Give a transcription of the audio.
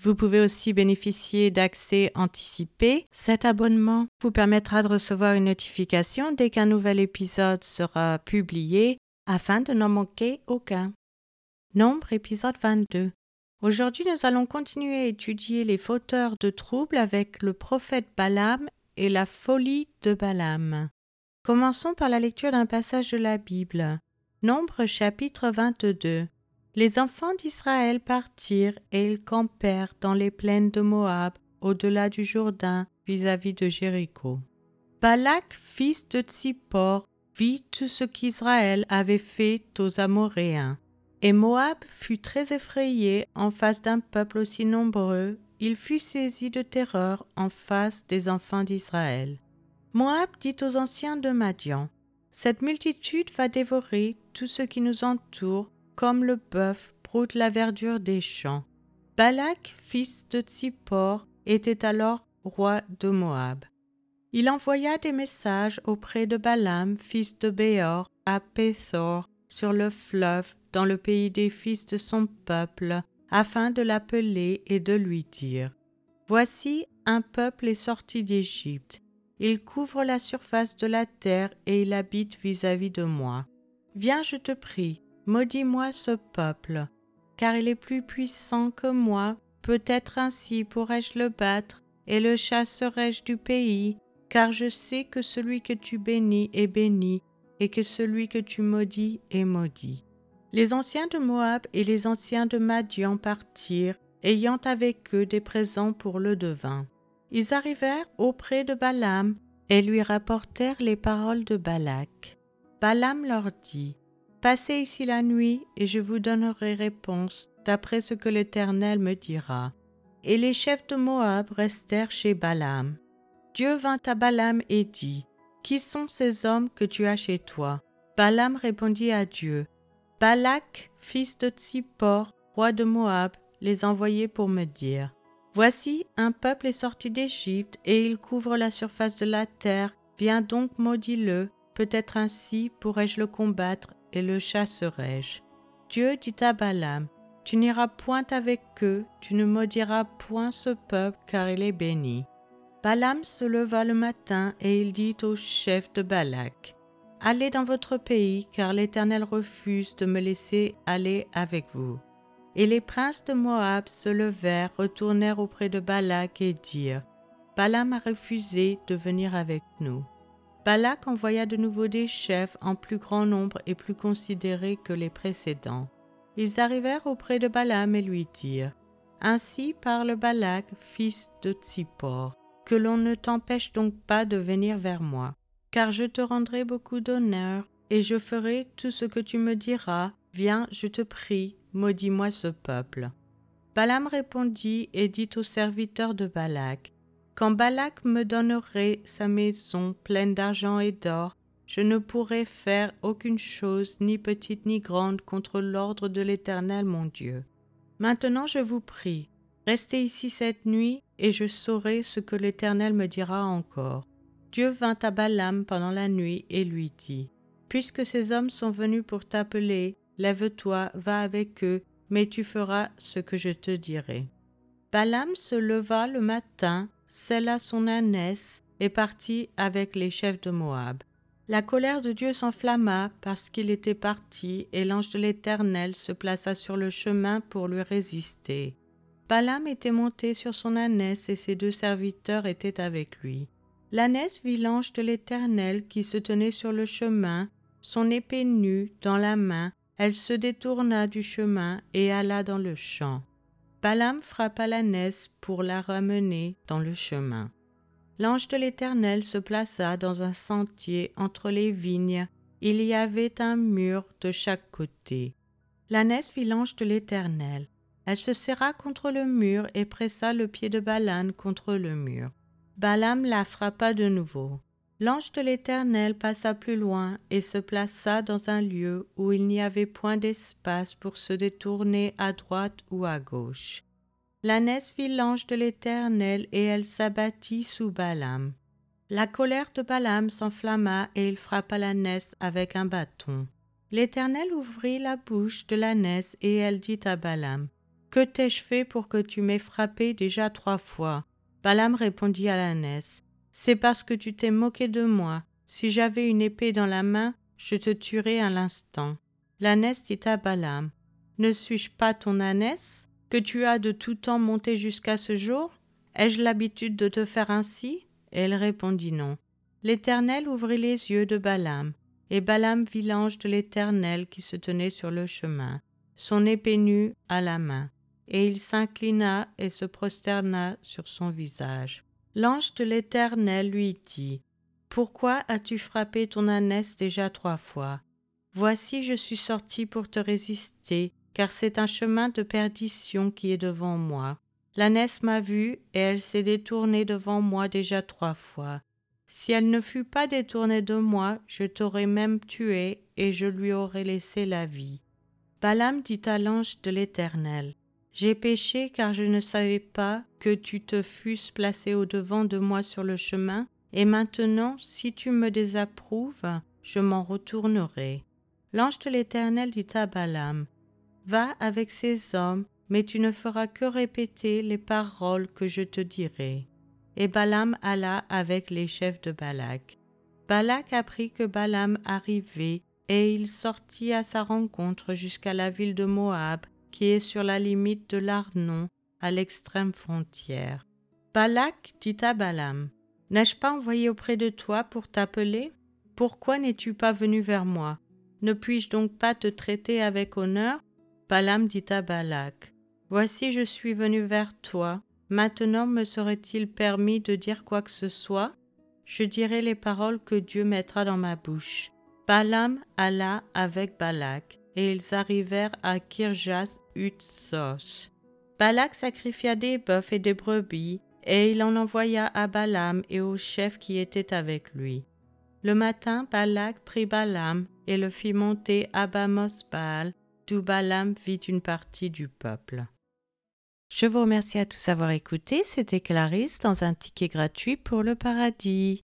Vous pouvez aussi bénéficier d'accès anticipé. Cet abonnement vous permettra de recevoir une notification dès qu'un nouvel épisode sera publié afin de n'en manquer aucun. Nombre épisode 22. Aujourd'hui, nous allons continuer à étudier les fauteurs de troubles avec le prophète Balaam et la folie de Balaam. Commençons par la lecture d'un passage de la Bible. Nombre chapitre 22. Les enfants d'Israël partirent et ils campèrent dans les plaines de Moab, au-delà du Jourdain, vis-à-vis de Jéricho. Balak, fils de Tsippor, vit tout ce qu'Israël avait fait aux Amoréens. Et Moab fut très effrayé en face d'un peuple aussi nombreux, il fut saisi de terreur en face des enfants d'Israël. Moab dit aux anciens de Madian Cette multitude va dévorer tout ce qui nous entoure comme le bœuf broute la verdure des champs. Balak, fils de Tsippor, était alors roi de Moab. Il envoya des messages auprès de Balaam, fils de Béor, à Péthor, sur le fleuve, dans le pays des fils de son peuple, afin de l'appeler et de lui dire Voici un peuple est sorti d'Égypte. Il couvre la surface de la terre et il habite vis-à-vis -vis de moi. Viens, je te prie, Maudis-moi ce peuple, car il est plus puissant que moi, peut-être ainsi pourrais-je le battre, et le chasserai-je du pays, car je sais que celui que tu bénis est béni, et que celui que tu maudis est maudit. Les anciens de Moab et les anciens de Madian partirent, ayant avec eux des présents pour le devin. Ils arrivèrent auprès de Balaam et lui rapportèrent les paroles de Balak. Balaam leur dit Passez ici la nuit, et je vous donnerai réponse d'après ce que l'Éternel me dira. Et les chefs de Moab restèrent chez Balaam. Dieu vint à Balaam et dit, Qui sont ces hommes que tu as chez toi? Balaam répondit à Dieu, Balak, fils de Tsippor, roi de Moab, les envoyait pour me dire, Voici, un peuple est sorti d'Égypte, et il couvre la surface de la terre, viens donc maudis-le, peut-être ainsi pourrais-je le combattre et le chasserai-je. Dieu dit à Balaam, Tu n'iras point avec eux, tu ne maudiras point ce peuple, car il est béni. Balaam se leva le matin et il dit au chef de Balak, Allez dans votre pays, car l'Éternel refuse de me laisser aller avec vous. Et les princes de Moab se levèrent, retournèrent auprès de Balak et dirent, Balaam a refusé de venir avec nous. Balak envoya de nouveau des chefs en plus grand nombre et plus considérés que les précédents. Ils arrivèrent auprès de Balaam et lui dirent Ainsi parle Balak, fils de Tsippor, que l'on ne t'empêche donc pas de venir vers moi, car je te rendrai beaucoup d'honneur, et je ferai tout ce que tu me diras. Viens, je te prie, maudis-moi ce peuple. Balaam répondit et dit aux serviteurs de Balak quand Balak me donnerait sa maison pleine d'argent et d'or, je ne pourrais faire aucune chose, ni petite ni grande, contre l'ordre de l'Éternel mon Dieu. Maintenant je vous prie, restez ici cette nuit, et je saurai ce que l'Éternel me dira encore. Dieu vint à Balaam pendant la nuit et lui dit, Puisque ces hommes sont venus pour t'appeler, lève-toi, va avec eux, mais tu feras ce que je te dirai. Balaam se leva le matin, scella son ânesse et partit avec les chefs de Moab. La colère de Dieu s'enflamma parce qu'il était parti, et l'ange de l'Éternel se plaça sur le chemin pour lui résister. Balaam était monté sur son ânesse et ses deux serviteurs étaient avec lui. L'ânesse vit l'ange de l'Éternel qui se tenait sur le chemin, son épée nue dans la main, elle se détourna du chemin et alla dans le champ. Balaam frappa l'ânesse pour la ramener dans le chemin. L'ange de l'Éternel se plaça dans un sentier entre les vignes. Il y avait un mur de chaque côté. L'ânesse vit l'ange de l'Éternel. Elle se serra contre le mur et pressa le pied de Balaam contre le mur. Balaam la frappa de nouveau. L'ange de l'Éternel passa plus loin et se plaça dans un lieu où il n'y avait point d'espace pour se détourner à droite ou à gauche. L'ânesse vit l'ange de l'Éternel et elle s'abattit sous Balaam. La colère de Balaam s'enflamma et il frappa l'ânesse avec un bâton. L'Éternel ouvrit la bouche de l'ânesse et elle dit à Balaam Que t'ai-je fait pour que tu m'aies frappé déjà trois fois? Balaam répondit à l'ânesse c'est parce que tu t'es moqué de moi. Si j'avais une épée dans la main, je te tuerais à l'instant. L'ânesse dit à Balaam Ne suis-je pas ton ânesse que tu as de tout temps monté jusqu'à ce jour? Ai-je l'habitude de te faire ainsi? Et elle répondit non. L'Éternel ouvrit les yeux de Balaam, et Balaam vit l'ange de l'Éternel qui se tenait sur le chemin, son épée nue à la main, et il s'inclina et se prosterna sur son visage. L'ange de l'Éternel lui dit Pourquoi as-tu frappé ton ânesse déjà trois fois? Voici, je suis sorti pour te résister, car c'est un chemin de perdition qui est devant moi. L'ânesse m'a vu, et elle s'est détournée devant moi déjà trois fois. Si elle ne fût pas détournée de moi, je t'aurais même tué, et je lui aurais laissé la vie. Balaam dit à l'ange de l'Éternel j'ai péché car je ne savais pas que tu te fusses placé au-devant de moi sur le chemin, et maintenant, si tu me désapprouves, je m'en retournerai. L'ange de l'Éternel dit à Balaam Va avec ces hommes, mais tu ne feras que répéter les paroles que je te dirai. Et Balaam alla avec les chefs de Balak. Balak apprit que Balaam arrivait, et il sortit à sa rencontre jusqu'à la ville de Moab, qui est sur la limite de l'Arnon, à l'extrême frontière. Balak dit à Balaam N'ai-je pas envoyé auprès de toi pour t'appeler? Pourquoi n'es-tu pas venu vers moi? Ne puis-je donc pas te traiter avec honneur? Balaam dit à Balak Voici, je suis venu vers toi. Maintenant me serait-il permis de dire quoi que ce soit? Je dirai les paroles que Dieu mettra dans ma bouche. Balaam alla avec Balak et ils arrivèrent à Kirjas Utzos. Balak sacrifia des bœufs et des brebis, et il en envoya à Balaam et aux chefs qui étaient avec lui. Le matin, Balak prit Balaam et le fit monter à Bamos-Baal, d'où Balaam vit une partie du peuple. Je vous remercie à tous d'avoir écouté. C'était Clarisse dans un ticket gratuit pour le paradis.